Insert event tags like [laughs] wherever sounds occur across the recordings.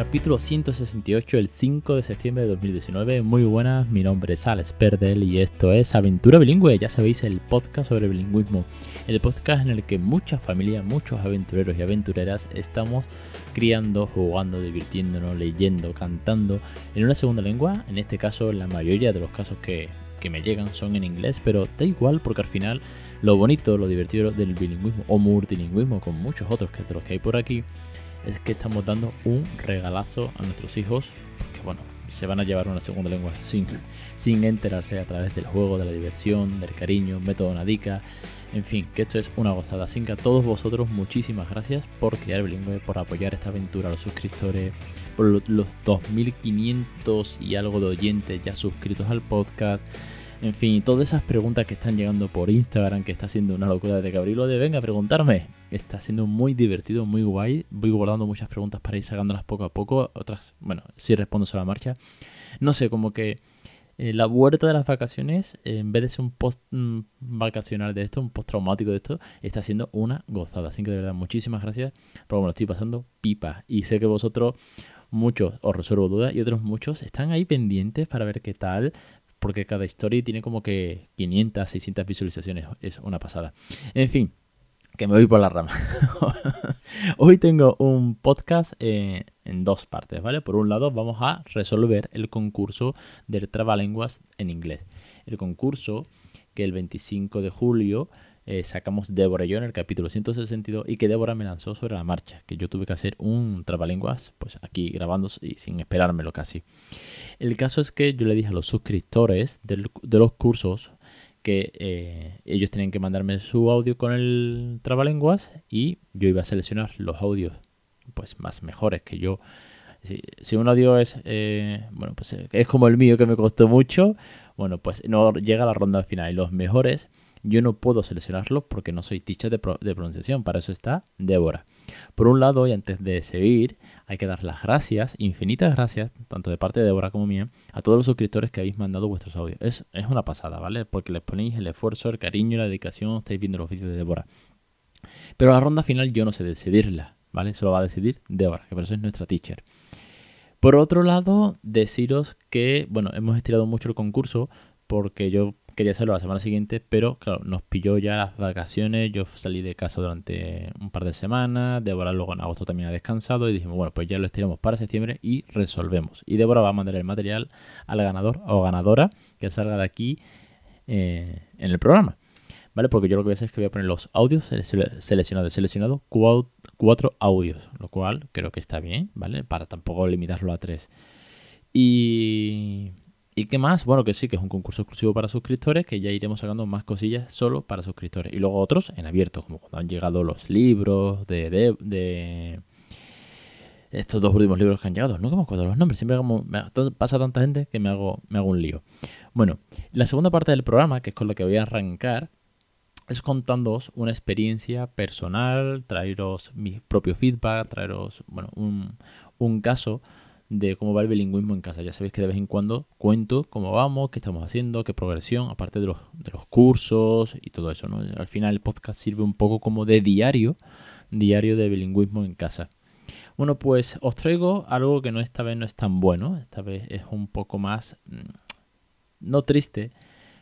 Capítulo 168, el 5 de septiembre de 2019. Muy buenas, mi nombre es Alex Perdel y esto es Aventura Bilingüe, ya sabéis, el podcast sobre bilingüismo. El podcast en el que muchas familias, muchos aventureros y aventureras estamos criando, jugando, divirtiéndonos, leyendo, cantando en una segunda lengua. En este caso, la mayoría de los casos que, que me llegan son en inglés, pero da igual porque al final lo bonito, lo divertido del bilingüismo o multilingüismo con muchos otros que de los que hay por aquí es que estamos dando un regalazo a nuestros hijos, porque bueno, se van a llevar una segunda lengua sin, sin enterarse a través del juego, de la diversión, del cariño, método Nadica, en fin, que esto es una gozada. Así que a todos vosotros muchísimas gracias por crear bilingüe, por apoyar esta aventura, a los suscriptores, por los 2.500 y algo de oyentes ya suscritos al podcast. En fin, todas esas preguntas que están llegando por Instagram, que está siendo una locura de Gabriel de venga a preguntarme. Está siendo muy divertido, muy guay. Voy guardando muchas preguntas para ir sacándolas poco a poco. Otras, bueno, sí respondo a la marcha. No sé, como que eh, la vuelta de las vacaciones, en vez de ser un post mm, vacacional de esto, un post traumático de esto, está siendo una gozada. Así que de verdad, muchísimas gracias, me lo estoy pasando pipa. Y sé que vosotros, muchos os resuelvo dudas y otros muchos están ahí pendientes para ver qué tal, porque cada story tiene como que 500, 600 visualizaciones, es una pasada. En fin, que me voy por la rama. [laughs] Hoy tengo un podcast eh, en dos partes, ¿vale? Por un lado vamos a resolver el concurso del Trabalenguas en inglés. El concurso que el 25 de julio eh, sacamos Débora y yo en el capítulo 162 y que Débora me lanzó sobre la marcha, que yo tuve que hacer un trabalenguas, pues aquí grabando y sin esperármelo casi. El caso es que yo le dije a los suscriptores de los cursos que eh, ellos tenían que mandarme su audio con el trabalenguas y yo iba a seleccionar los audios pues más mejores que yo. Si, un audio es eh, bueno pues es como el mío que me costó mucho bueno pues no llega a la ronda final. Y los mejores yo no puedo seleccionarlos porque no soy teacher de, pronunciación, para eso está Débora. Por un lado, y antes de seguir, hay que dar las gracias, infinitas gracias, tanto de parte de Débora como mía, a todos los suscriptores que habéis mandado vuestros audios. Es, es una pasada, ¿vale? Porque les ponéis el esfuerzo, el cariño, la dedicación, estáis viendo los oficios de Débora. Pero la ronda final yo no sé decidirla, ¿vale? Eso lo va a decidir Débora, que por eso es nuestra teacher. Por otro lado, deciros que, bueno, hemos estirado mucho el concurso porque yo quería hacerlo la semana siguiente, pero claro, nos pilló ya las vacaciones. Yo salí de casa durante un par de semanas. Débora luego en agosto también ha descansado y dijimos, bueno, pues ya lo estiramos para septiembre y resolvemos. Y Débora va a mandar el material al ganador o ganadora que salga de aquí eh, en el programa. ¿Vale? Porque yo lo que voy a hacer es que voy a poner los audios seleccionados. He seleccionado cuatro audios, lo cual creo que está bien, ¿vale? Para tampoco limitarlo a tres. Y ¿Y qué más? Bueno, que sí, que es un concurso exclusivo para suscriptores, que ya iremos sacando más cosillas solo para suscriptores. Y luego otros en abierto, como cuando han llegado los libros de, de, estos dos últimos libros que han llegado. No me acuerdo los nombres, siempre como, pasa tanta gente que me hago, me hago un lío. Bueno, la segunda parte del programa, que es con la que voy a arrancar, es contándoos una experiencia personal, traeros mi propio feedback, traeros bueno, un, un caso de cómo va el bilingüismo en casa. Ya sabéis que de vez en cuando cuento cómo vamos, qué estamos haciendo, qué progresión, aparte de los, de los cursos y todo eso. ¿no? Al final el podcast sirve un poco como de diario, diario de bilingüismo en casa. Bueno, pues os traigo algo que no esta vez no es tan bueno, esta vez es un poco más, mm, no triste,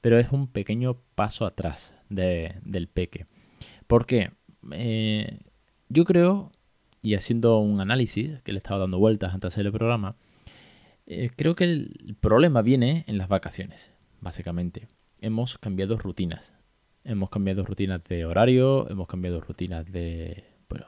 pero es un pequeño paso atrás del peque. ¿Por qué? Eh, yo creo y haciendo un análisis que le estaba dando vueltas antes de hacer el programa, eh, creo que el problema viene en las vacaciones, básicamente. Hemos cambiado rutinas. Hemos cambiado rutinas de horario, hemos cambiado rutinas de, bueno,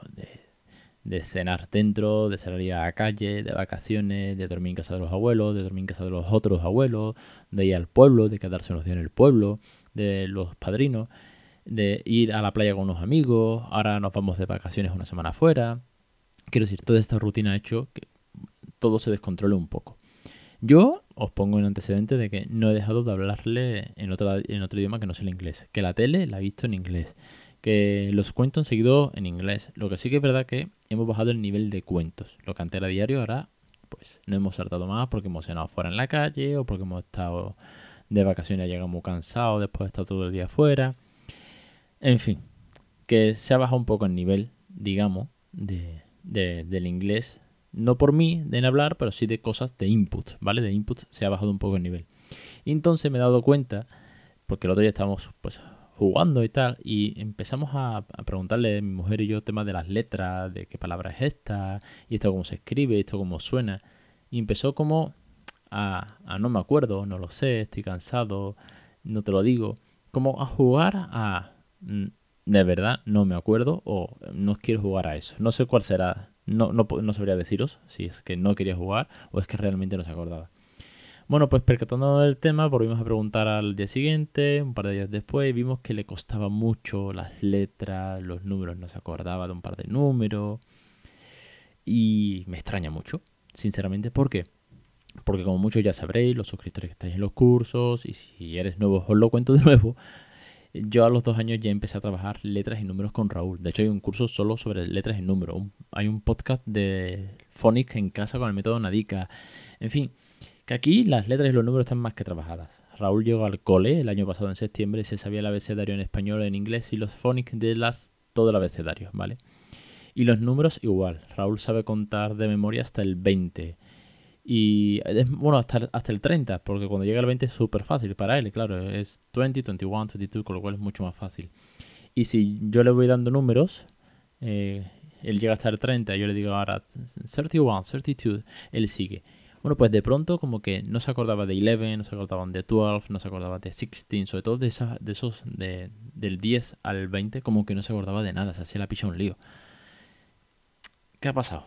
de, cenar dentro, de salir a la calle, de vacaciones, de dormir en casa de los abuelos, de dormir en casa de los otros abuelos, de ir al pueblo, de quedarse unos días en el pueblo, de los padrinos, de ir a la playa con unos amigos, ahora nos vamos de vacaciones una semana afuera, Quiero decir, toda esta rutina ha hecho que todo se descontrole un poco. Yo os pongo en antecedente de que no he dejado de hablarle en otro, en otro idioma que no sea el inglés. Que la tele la he visto en inglés. Que los cuentos han seguido en inglés. Lo que sí que es verdad que hemos bajado el nivel de cuentos. Lo que antes era diario, ahora pues no hemos saltado más porque hemos cenado fuera en la calle o porque hemos estado de vacaciones y llegamos cansados después de estar todo el día fuera. En fin, que se ha bajado un poco el nivel, digamos, de, del inglés. No por mí, de hablar, pero sí de cosas de input, ¿vale? De input se ha bajado un poco el nivel. Y entonces me he dado cuenta, porque el otro día estábamos pues jugando y tal, y empezamos a, preguntarle mi mujer y yo temas de las letras, de qué palabra es esta, y esto cómo se escribe, esto cómo suena. Y empezó como a, a no me acuerdo, no lo sé, estoy cansado, no te lo digo. Como a jugar a mm, de verdad no me acuerdo o no quiero jugar a eso. No sé cuál será. No, no, no sabría deciros si es que no quería jugar o es que realmente no se acordaba. Bueno, pues percatando del tema, volvimos a preguntar al día siguiente, un par de días después, vimos que le costaba mucho las letras, los números, no se acordaba de un par de números. Y me extraña mucho, sinceramente. ¿Por qué? Porque como muchos ya sabréis, los suscriptores que estáis en los cursos, y si eres nuevo os lo cuento de nuevo, yo a los dos años ya empecé a trabajar letras y números con Raúl. De hecho, hay un curso solo sobre letras y números. hay un podcast de Phonics en casa con el método Nadica. En fin, que aquí las letras y los números están más que trabajadas. Raúl llegó al cole el año pasado en septiembre y se sabía el abecedario en español, en inglés y los phonics de las todo el abecedario, ¿vale? Y los números igual. Raúl sabe contar de memoria hasta el 20. Y bueno, hasta, hasta el 30, porque cuando llega el 20 es súper fácil para él, claro, es 20, 21, 22, con lo cual es mucho más fácil. Y si yo le voy dando números, eh, él llega hasta el 30, yo le digo ahora 31, 32, él sigue. Bueno, pues de pronto como que no se acordaba de 11, no se acordaba de 12, no se acordaba de 16, sobre todo de, esa, de esos de, del 10 al 20, como que no se acordaba de nada, se hacía la picha un lío. ¿Qué ha pasado?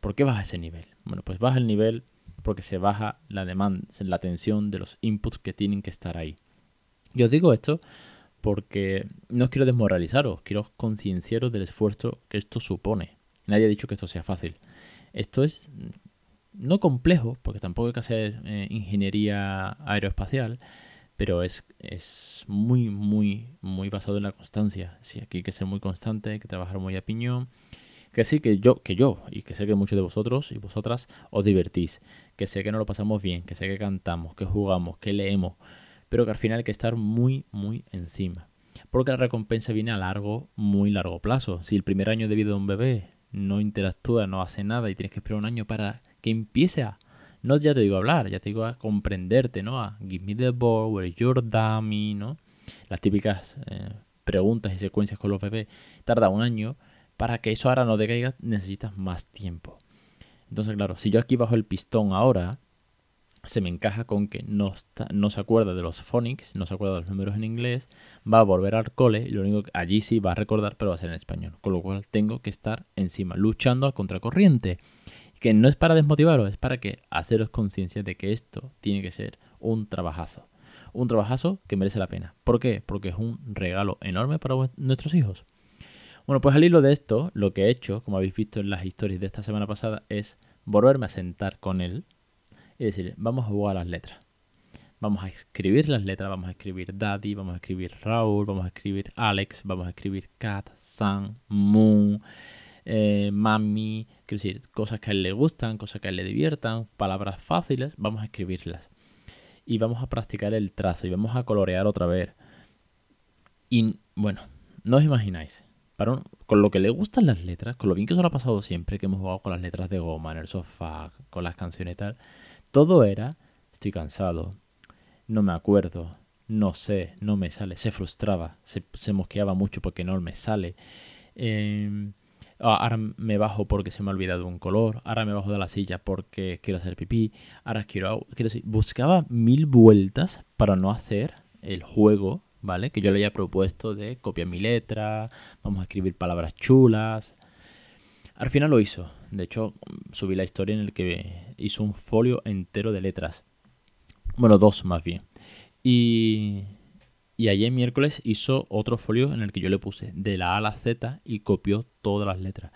¿Por qué baja ese nivel? Bueno, pues baja el nivel porque se baja la demanda, la tensión de los inputs que tienen que estar ahí. Y os digo esto porque no quiero desmoralizaros, quiero concienciaros del esfuerzo que esto supone. Nadie ha dicho que esto sea fácil. Esto es no complejo, porque tampoco hay que hacer eh, ingeniería aeroespacial, pero es, es muy, muy, muy basado en la constancia. Sí, aquí hay que ser muy constante, hay que trabajar muy a piñón. Que sí, que yo, que yo, y que sé que muchos de vosotros y vosotras os divertís, que sé que nos lo pasamos bien, que sé que cantamos, que jugamos, que leemos, pero que al final hay que estar muy, muy encima. Porque la recompensa viene a largo, muy largo plazo. Si el primer año de vida de un bebé no interactúa, no hace nada y tienes que esperar un año para que empiece a, no ya te digo a hablar, ya te digo a comprenderte, ¿no? A give me the ball, where is your dummy, ¿no? Las típicas eh, preguntas y secuencias con los bebés. Tarda un año. Para que eso ahora no decaiga necesitas más tiempo. Entonces, claro, si yo aquí bajo el pistón ahora, se me encaja con que no, no se acuerda de los phonics, no se acuerda de los números en inglés, va a volver al cole y lo único que allí sí va a recordar, pero va a ser en español. Con lo cual tengo que estar encima, luchando a contracorriente que no es para desmotivaros, es para que haceros conciencia de que esto tiene que ser un trabajazo. Un trabajazo que merece la pena. ¿Por qué? Porque es un regalo enorme para nuestros hijos. Bueno, pues al hilo de esto, lo que he hecho, como habéis visto en las historias de esta semana pasada, es volverme a sentar con él y decir, vamos a jugar las letras. Vamos a escribir las letras, vamos a escribir Daddy, vamos a escribir Raúl, vamos a escribir Alex, vamos a escribir Cat, Sun, Moon, eh, mami, quiero decir, cosas que a él le gustan, cosas que a él le diviertan, palabras fáciles, vamos a escribirlas. Y vamos a practicar el trazo y vamos a colorear otra vez. Y bueno, no os imagináis, con lo que le gustan las letras, con lo bien que se lo ha pasado siempre, que hemos jugado con las letras de goma en el sofá, con las canciones y tal, todo era, estoy cansado, no me acuerdo, no sé, no me sale, se frustraba, se, mosqueaba mucho porque no me sale. Eh, Ah, ahora me bajo porque se me ha olvidado un color, ahora me bajo de la silla porque quiero hacer pipí, ahora quiero, quiero buscaba mil vueltas para no hacer el juego, ¿vale? Que yo le había propuesto de copiar mi letra, vamos a escribir palabras chulas. Al final lo hizo. De hecho, subí la historia en el que hizo un folio entero de letras. Bueno, dos más bien. Y y ayer miércoles hizo otro folio en el que yo le puse de la A a la Z y copió todas las letras.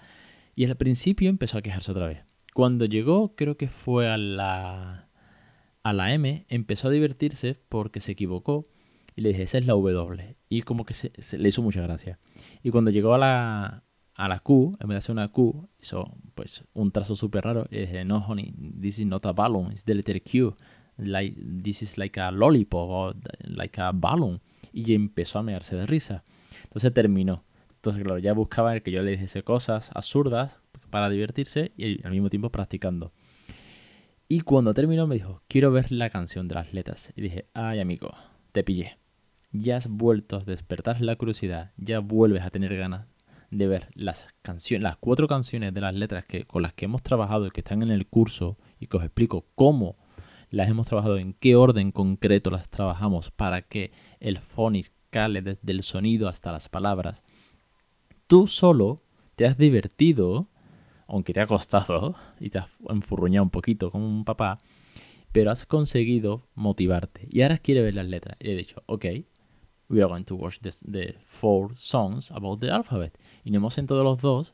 Y al principio empezó a quejarse otra vez. Cuando llegó, creo que fue a la, a la M, empezó a divertirse porque se equivocó. Y le dije, esa es la W. Y como que se, le hizo mucha gracia. Y cuando llegó a la, a la Q, en vez de hacer una Q, hizo pues un trazo súper raro. Y dije, no, honey, this is not a balloon, it's the letter Q. Like, this is like a lollipop or like a balloon. Y empezó a mearse de risa. Entonces terminó. Entonces, claro, ya buscaba que yo le dijese cosas absurdas para divertirse y al mismo tiempo practicando. Y cuando terminó me dijo, quiero ver la canción de las letras. Y dije, ay amigo, te pillé. Ya has vuelto a despertar la curiosidad, ya vuelves a tener ganas de ver las canciones, las cuatro canciones de las letras que, con las que hemos trabajado y que están en el curso y que os explico cómo las hemos trabajado, en qué orden concreto las trabajamos para que el phonics cale desde el sonido hasta las palabras. Tú solo te has divertido aunque te ha costado y te has enfurruñado un poquito como un papá, pero has conseguido motivarte. Y ahora quiere ver las letras. Y he dicho, ok, we are going to watch the, four songs about the alphabet. Y nos hemos sentado los dos,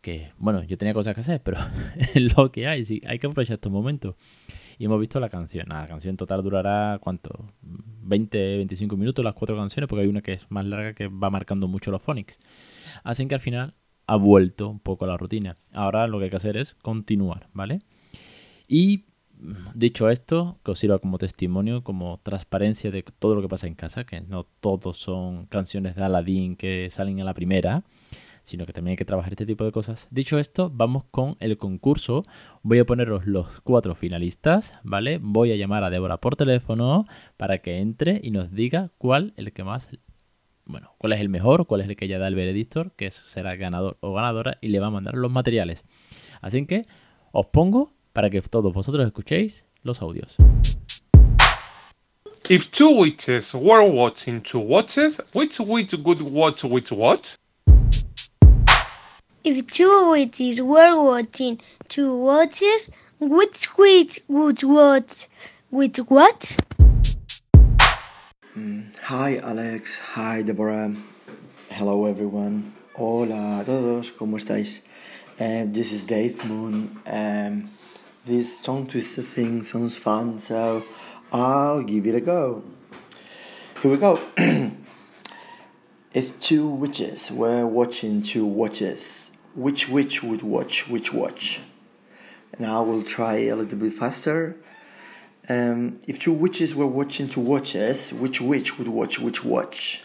que bueno, yo tenía cosas que hacer, pero es [laughs] lo que hay, sí, hay que aprovechar estos momentos. Y hemos visto la canción. la canción total durará, ¿cuánto? 20, 25 minutos las cuatro canciones, porque hay una que es más larga que va marcando mucho los phonics. Así que al final ha vuelto un poco a la rutina. Ahora lo que hay que hacer es continuar, ¿vale? Y dicho esto, que os sirva como testimonio, como transparencia de todo lo que pasa en casa, que no todos son canciones de Aladdin que salen a la primera, sino que también hay que trabajar este tipo de cosas. Dicho esto, vamos con el concurso. Voy a poneros los cuatro finalistas, ¿vale? Voy a llamar a Débora por teléfono para que entre y nos diga cuál el que más bueno, cuál es el mejor, cuál es el que ya da el veredictor, que será ganador o ganadora y le va a mandar los materiales. Así que os pongo para que todos vosotros escuchéis los audios. If two witches were watching two watches, which witch would watch which watch? If two witches were watching two watches, which witch would watch which what? Mm, hi Alex, hi Deborah, hello everyone, hola a todos, ¿cómo estáis? Uh, this is Dave Moon. Um, this tongue twister thing sounds fun, so I'll give it a go. Here we go. [clears throat] if two witches were watching two watches, which witch would watch which watch? And I will try a little bit faster um, if two witches were watching two watches, which witch would watch which watch?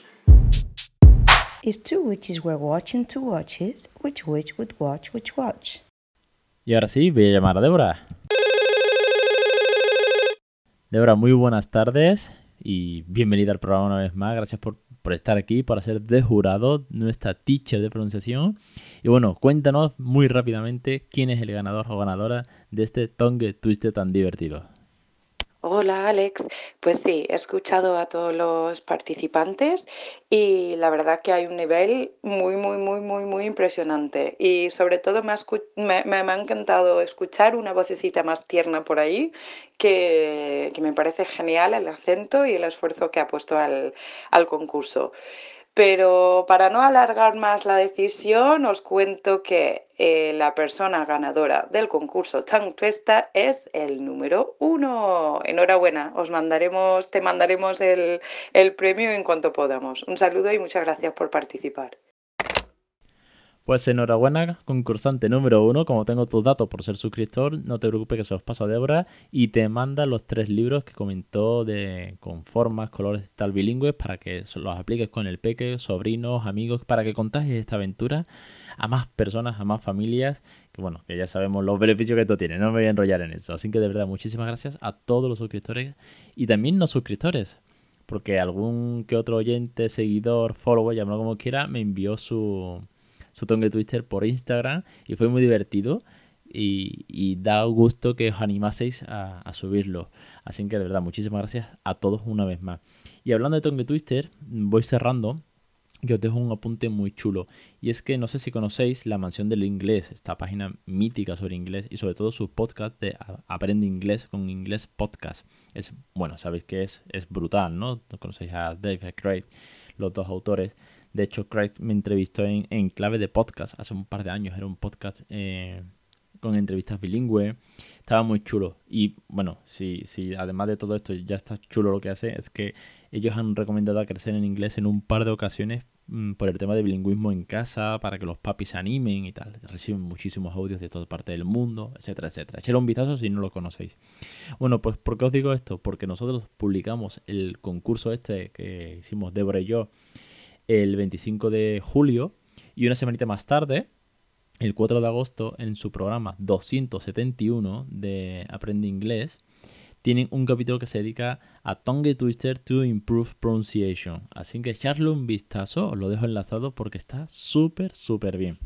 If two witches were watching two watches, which witch would watch which watch? Y ahora sí, voy a llamar a Débora. Débora, muy buenas tardes y bienvenida al programa una vez más. Gracias por, por estar aquí, por ser de jurado, nuestra teacher de pronunciación. Y bueno, cuéntanos muy rápidamente quién es el ganador o ganadora de este tongue twiste tan divertido. Hola Alex, pues sí, he escuchado a todos los participantes y la verdad que hay un nivel muy, muy, muy, muy, muy impresionante. Y sobre todo me ha, me, ha encantado escuchar una vocecita más tierna por ahí, que, que, me parece genial el acento y el esfuerzo que ha puesto al, al concurso. Pero para no alargar más la decisión, os cuento que eh, la persona ganadora del concurso Tongue Twista es el número uno. Enhorabuena, os mandaremos, te mandaremos el, el premio en cuanto podamos. Un saludo y muchas gracias por participar. Pues enhorabuena, concursante número uno. Como tengo tus datos por ser suscriptor, no te preocupes que se los paso a Débora y te manda los tres libros que comentó de con formas, colores y tal bilingües para que los apliques con el peque, sobrinos, amigos, para que contagies esta aventura a más personas, a más familias. Que bueno, que ya sabemos los beneficios que esto tiene. No me voy a enrollar en eso. Así que de verdad, muchísimas gracias a todos los suscriptores y también no suscriptores porque algún que otro oyente, seguidor, follower, llámalo como quiera, me envió su, su tongue twister por Instagram y fue muy divertido. Y, da gusto que os animaseis a, subirlo. Así que de verdad, muchísimas gracias a todos una vez más. Y hablando de Tongue Twister, voy cerrando. Yo os dejo un apunte muy chulo. Y es que no sé si conocéis La Mansión del Inglés, esta página mítica sobre inglés y sobre todo su podcast de Aprende Inglés con Inglés Podcast. Es, bueno, sabéis que es, es brutal, ¿no? Conocéis a Dave Craig, los dos autores. De hecho, Craig me entrevistó en, clave de podcast hace un par de años. Era un podcast eh, con entrevistas bilingües. Estaba muy chulo. Y bueno, si, si además de todo esto ya está chulo lo que hace, es que ellos han recomendado a crecer en inglés en un par de ocasiones mm, por el tema de bilingüismo en casa, para que los papis se animen y tal. Reciben muchísimos audios de toda parte del mundo, etcétera, etcétera. Echale un vistazo si no lo conocéis. Bueno, pues ¿por qué os digo esto? Porque nosotros publicamos el concurso este que hicimos Débora y yo el 25 de julio y una semanita más tarde, el 4 de agosto, en su programa 271 de Aprende Inglés, tienen un capítulo que se dedica a Tongue Twister to Improve Pronunciation. Así que echarle un vistazo, os lo dejo enlazado porque está súper, súper bien.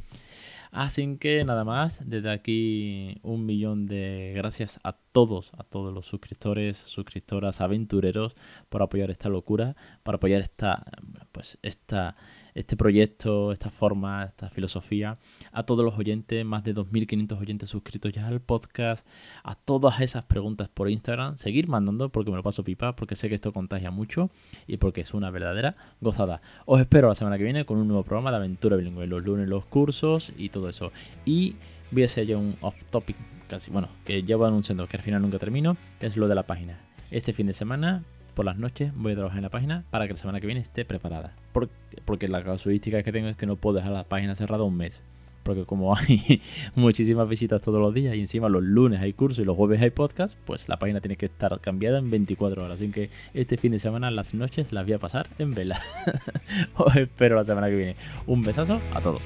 Así que nada más, desde aquí un millón de gracias a todos, a todos los suscriptores, suscriptoras, aventureros por apoyar esta locura, por apoyar esta, pues esta este proyecto, esta forma, esta filosofía, a todos los oyentes, más de 2.500 oyentes suscritos ya al podcast, a todas esas preguntas por Instagram, seguir mandando porque me lo paso pipa, porque sé que esto contagia mucho y porque es una verdadera gozada. Os espero la semana que viene con un nuevo programa de aventura bilingüe, los lunes los cursos y todo eso. Y voy a hacer ya un off topic casi, bueno, que llevo anunciando que al final nunca termino, que es lo de la página. Este fin de semana por las noches voy a trabajar en la página para que la semana que viene esté preparada. Porque, la casuística que tengo es que no puedo dejar la página cerrada un mes. Porque como [laughs] hay muchísimas visitas todos los días y encima los lunes hay curso y los jueves hay podcast, pues la página tiene que estar cambiada en 24 horas. Así que este fin de semana las noches las voy a pasar en vela. [laughs] Os espero la semana que viene. Un besazo a todos.